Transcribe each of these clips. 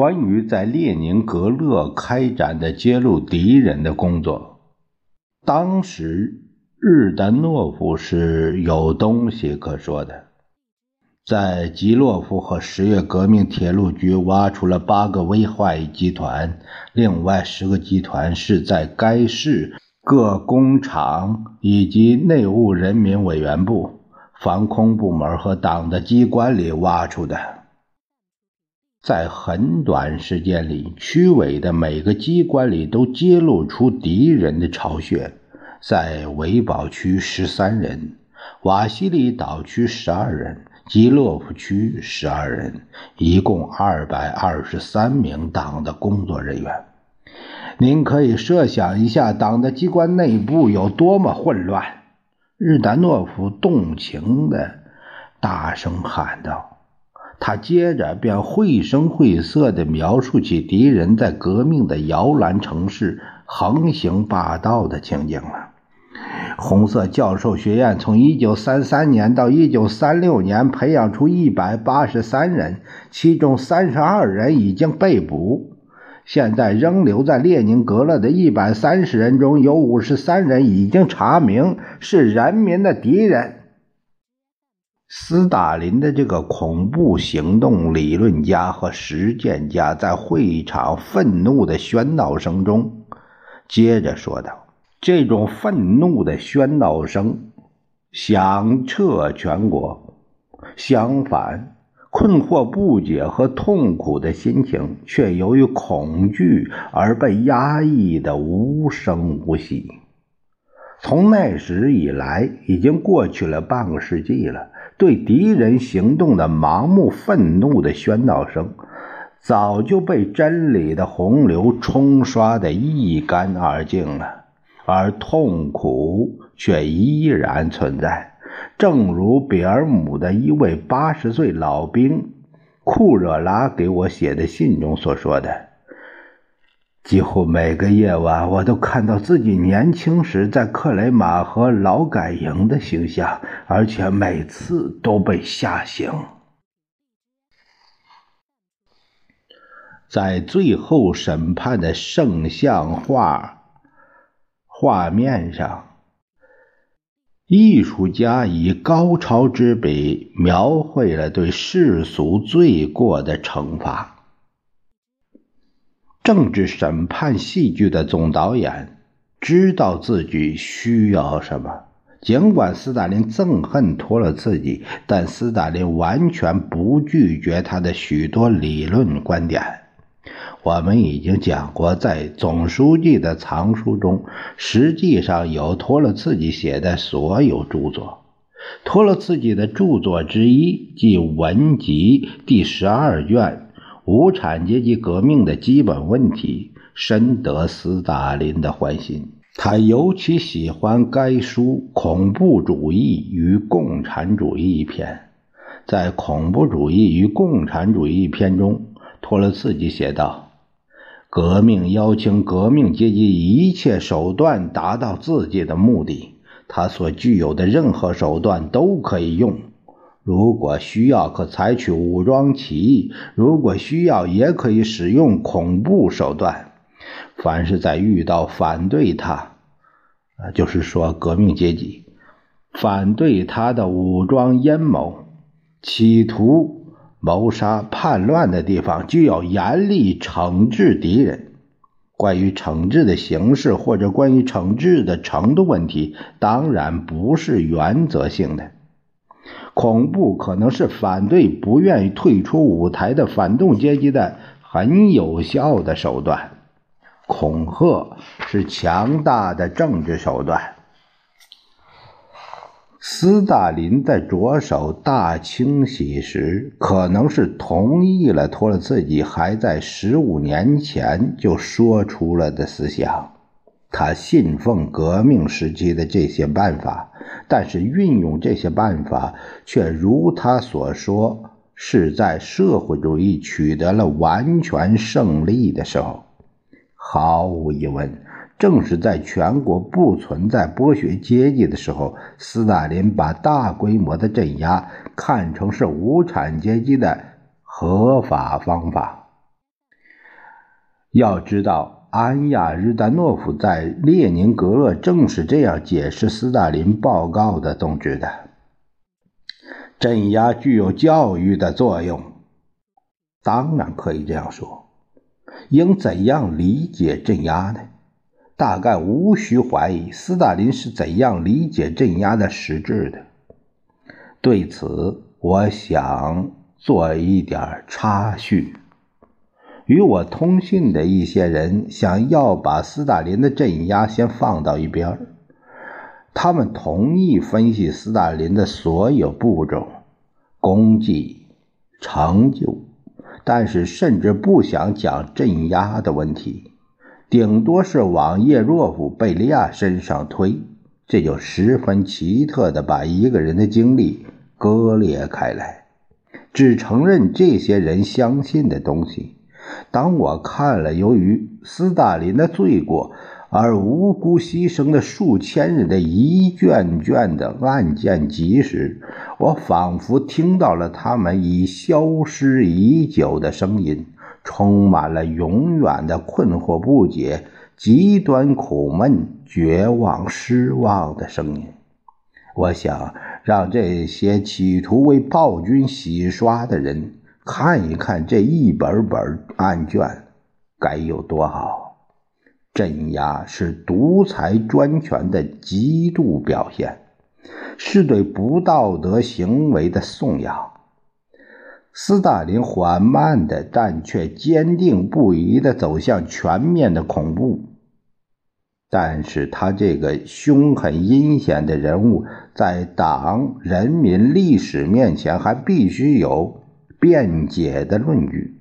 关于在列宁格勒开展的揭露敌人的工作，当时日丹诺夫是有东西可说的。在吉洛夫和十月革命铁路局挖出了八个危害集团，另外十个集团是在该市各工厂以及内务人民委员部、防空部门和党的机关里挖出的。在很短时间里，区委的每个机关里都揭露出敌人的巢穴，在维堡区十三人，瓦西里岛区十二人。基洛夫区十二人，一共二百二十三名党的工作人员。您可以设想一下，党的机关内部有多么混乱。日丹诺夫动情的大声喊道。他接着便绘声绘色地描述起敌人在革命的摇篮城市横行霸道的情景了。红色教授学院从1933年到1936年培养出183人，其中32人已经被捕。现在仍留在列宁格勒的130人中有53人已经查明是人民的敌人。斯大林的这个恐怖行动理论家和实践家在会场愤怒的喧闹声中，接着说道。这种愤怒的喧闹声响彻全国。相反，困惑不解和痛苦的心情却由于恐惧而被压抑的无声无息。从那时以来，已经过去了半个世纪了。对敌人行动的盲目愤怒的喧闹声，早就被真理的洪流冲刷的一干二净了。而痛苦却依然存在，正如比尔姆的一位八十岁老兵库热拉给我写的信中所说的：“几乎每个夜晚，我都看到自己年轻时在克雷马和劳改营的形象，而且每次都被吓醒。”在最后审判的圣像画。画面上，艺术家以高超之笔描绘了对世俗罪过的惩罚。政治审判戏剧的总导演知道自己需要什么。尽管斯大林憎恨托洛茨基，但斯大林完全不拒绝他的许多理论观点。我们已经讲过，在总书记的藏书中，实际上有托洛茨基写的所有著作。托洛茨基的著作之一，即文集第十二卷《无产阶级革命的基本问题》，深得斯大林的欢心。他尤其喜欢该书《恐怖主义与共产主义》一篇。在《恐怖主义与共产主义》一篇中，托洛茨基写道。革命邀请革命阶级一切手段达到自己的目的，他所具有的任何手段都可以用。如果需要，可采取武装起义；如果需要，也可以使用恐怖手段。凡是在遇到反对他，啊，就是说革命阶级反对他的武装阴谋，企图。谋杀叛乱的地方，就要严厉惩治敌人。关于惩治的形式或者关于惩治的程度问题，当然不是原则性的。恐怖可能是反对不愿意退出舞台的反动阶级的很有效的手段，恐吓是强大的政治手段。斯大林在着手大清洗时，可能是同意了托洛茨基还在十五年前就说出了的思想。他信奉革命时期的这些办法，但是运用这些办法却如他所说，是在社会主义取得了完全胜利的时候。毫无疑问。正是在全国不存在剥削阶级的时候，斯大林把大规模的镇压看成是无产阶级的合法方法。要知道，安亚日丹诺夫在列宁格勒正是这样解释斯大林报告的宗旨的：镇压具有教育的作用。当然可以这样说，应怎样理解镇压呢？大概无需怀疑，斯大林是怎样理解镇压的实质的。对此，我想做一点插叙。与我通信的一些人想要把斯大林的镇压先放到一边他们同意分析斯大林的所有步骤、功绩、成就，但是甚至不想讲镇压的问题。顶多是往叶若夫、贝利亚身上推，这就十分奇特的把一个人的经历割裂开来，只承认这些人相信的东西。当我看了由于斯大林的罪过而无辜牺牲的数千人的一卷卷的案件集时，我仿佛听到了他们已消失已久的声音。充满了永远的困惑、不解、极端苦闷、绝望、失望的声音。我想让这些企图为暴君洗刷的人看一看这一本本案卷，该有多好！镇压是独裁专权的极度表现，是对不道德行为的颂扬。斯大林缓慢的，但却坚定不移的走向全面的恐怖。但是他这个凶狠阴险的人物，在党、人民、历史面前，还必须有辩解的论据。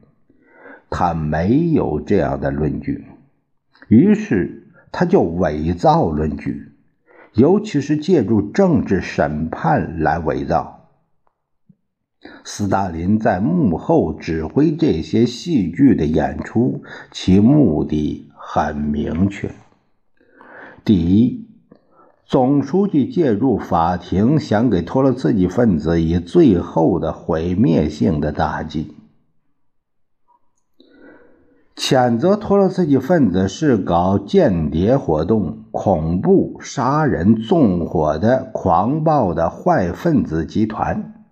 他没有这样的论据，于是他就伪造论据，尤其是借助政治审判来伪造。斯大林在幕后指挥这些戏剧的演出，其目的很明确：第一，总书记借助法庭，想给托洛茨基分子以最后的毁灭性的打击，谴责托洛茨基分子是搞间谍活动、恐怖、杀人、纵火的狂暴的坏分子集团。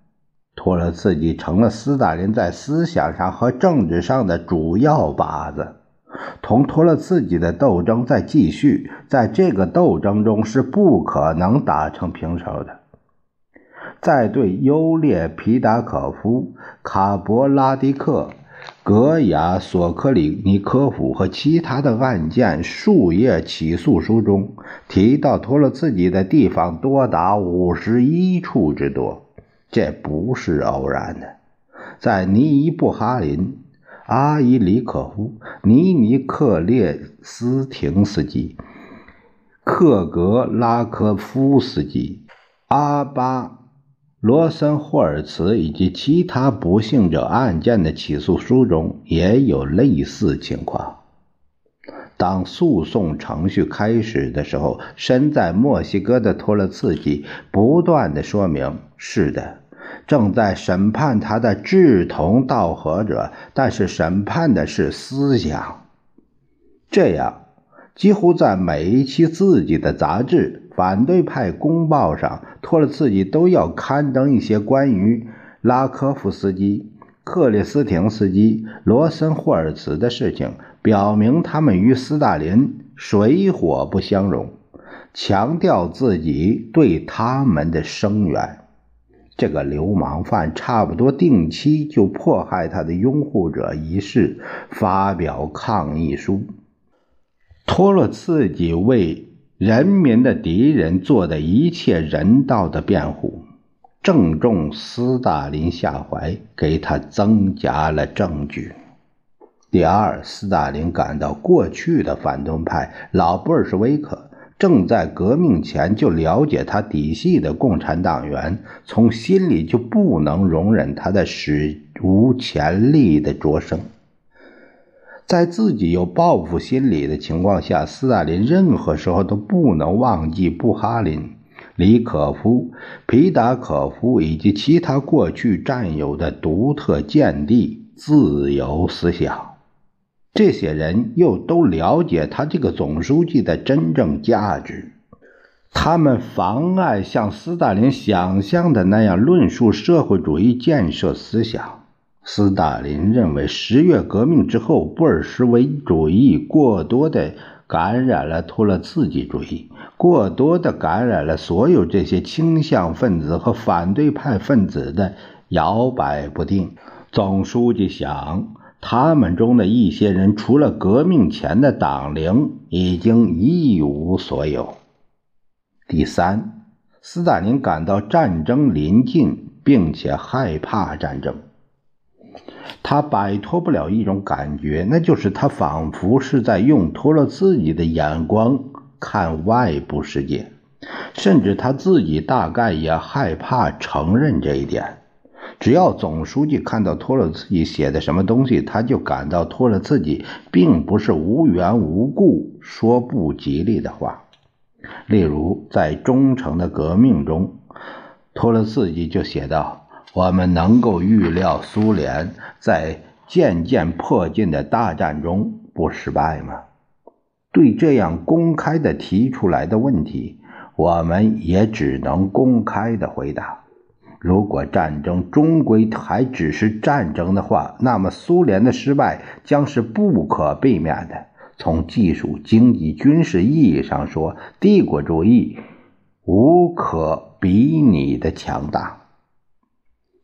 托洛茨基成了斯大林在思想上和政治上的主要靶子，同托洛茨基的斗争在继续，在这个斗争中是不可能打成平手的。在对优列皮达可夫、卡博拉迪克、格雅索科里尼科夫和其他的案件数页起诉书中，提到托洛茨基的地方多达五十一处之多。这不是偶然的，在尼伊布哈林、阿伊里可夫、尼尼克列斯廷斯基、克格拉科夫斯基、阿巴罗森霍尔茨以及其他不幸者案件的起诉书中也有类似情况。当诉讼程序开始的时候，身在墨西哥的托勒茨基不断的说明：“是的，正在审判他的志同道合者，但是审判的是思想。”这样，几乎在每一期自己的杂志《反对派公报》上，托洛茨基都要刊登一些关于拉科夫斯基。克里斯廷斯基、罗森霍尔茨的事情，表明他们与斯大林水火不相容，强调自己对他们的声援。这个流氓犯差不多定期就迫害他的拥护者一事发表抗议书。托洛茨基为人民的敌人做的一切人道的辩护，正中斯大林下怀，给他增加了证据。第二，斯大林感到过去的反动派老布尔什维克正在革命前就了解他底细的共产党员，从心里就不能容忍他的史无前例的擢升。在自己有报复心理的情况下，斯大林任何时候都不能忘记布哈林、李可夫、皮达可夫以及其他过去占有的独特见地——自由思想。这些人又都了解他这个总书记的真正价值，他们妨碍像斯大林想象的那样论述社会主义建设思想。斯大林认为，十月革命之后，布尔什维主义过多的感染了托洛茨基主义，过多的感染了所有这些倾向分子和反对派分子的摇摆不定。总书记想。他们中的一些人，除了革命前的党龄，已经一无所有。第三，斯大林感到战争临近，并且害怕战争。他摆脱不了一种感觉，那就是他仿佛是在用脱了自己的眼光看外部世界，甚至他自己大概也害怕承认这一点。只要总书记看到托洛茨基写的什么东西，他就感到托洛茨基并不是无缘无故说不吉利的话。例如，在忠诚的革命中，托洛茨基就写道：“我们能够预料苏联在渐渐迫近的大战中不失败吗？”对这样公开的提出来的问题，我们也只能公开的回答。如果战争终归还只是战争的话，那么苏联的失败将是不可避免的。从技术、经济、军事意义上说，帝国主义无可比拟的强大。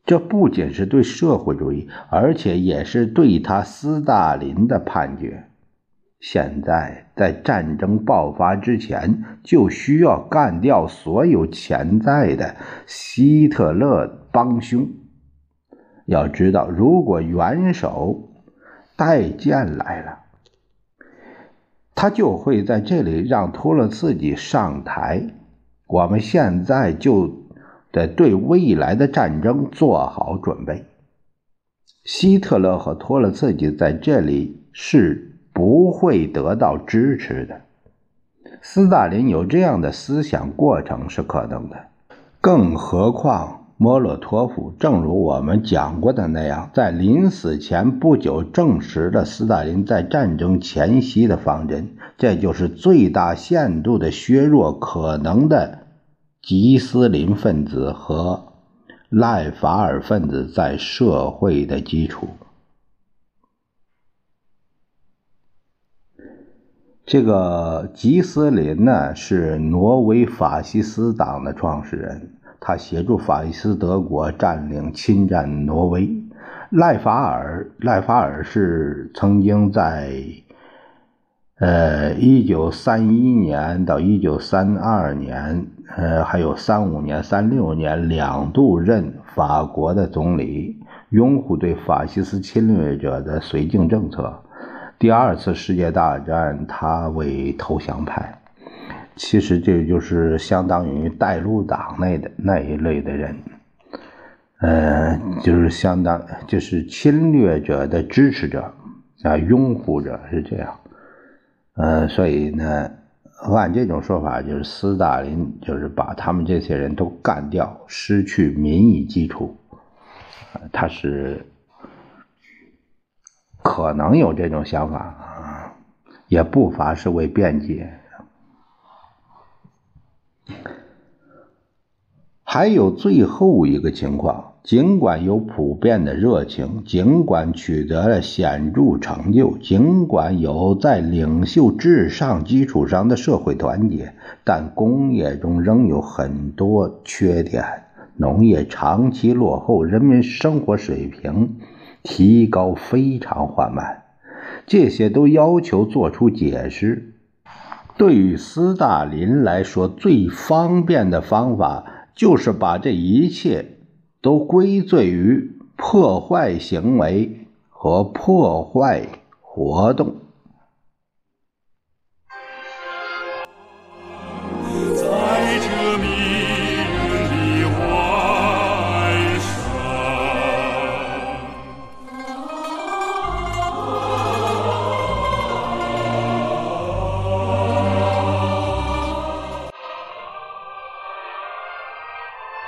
这不仅是对社会主义，而且也是对他斯大林的判决。现在，在战争爆发之前，就需要干掉所有潜在的希特勒帮凶。要知道，如果元首带剑来了，他就会在这里让托洛茨基上台。我们现在就得对未来的战争做好准备。希特勒和托洛茨基在这里是。不会得到支持的。斯大林有这样的思想过程是可能的，更何况莫洛托夫，正如我们讲过的那样，在临死前不久证实了斯大林在战争前夕的方针，这就是最大限度的削弱可能的吉斯林分子和赖法尔分子在社会的基础。这个吉斯林呢，是挪威法西斯党的创始人，他协助法西斯德国占领、侵占挪威。赖法尔，赖法尔是曾经在，呃，一九三一年到一九三二年，呃，还有三五年、三六年两度任法国的总理，拥护对法西斯侵略者的绥靖政策。第二次世界大战，他为投降派，其实这就是相当于带路党内的那一类的人，呃，就是相当就是侵略者的支持者啊，拥护者是这样，呃，所以呢，按这种说法，就是斯大林就是把他们这些人都干掉，失去民意基础，他是。可能有这种想法啊，也不乏是为辩解。还有最后一个情况，尽管有普遍的热情，尽管取得了显著成就，尽管有在领袖至上基础上的社会团结，但工业中仍有很多缺点，农业长期落后，人民生活水平。提高非常缓慢，这些都要求做出解释。对于斯大林来说，最方便的方法就是把这一切都归罪于破坏行为和破坏活动。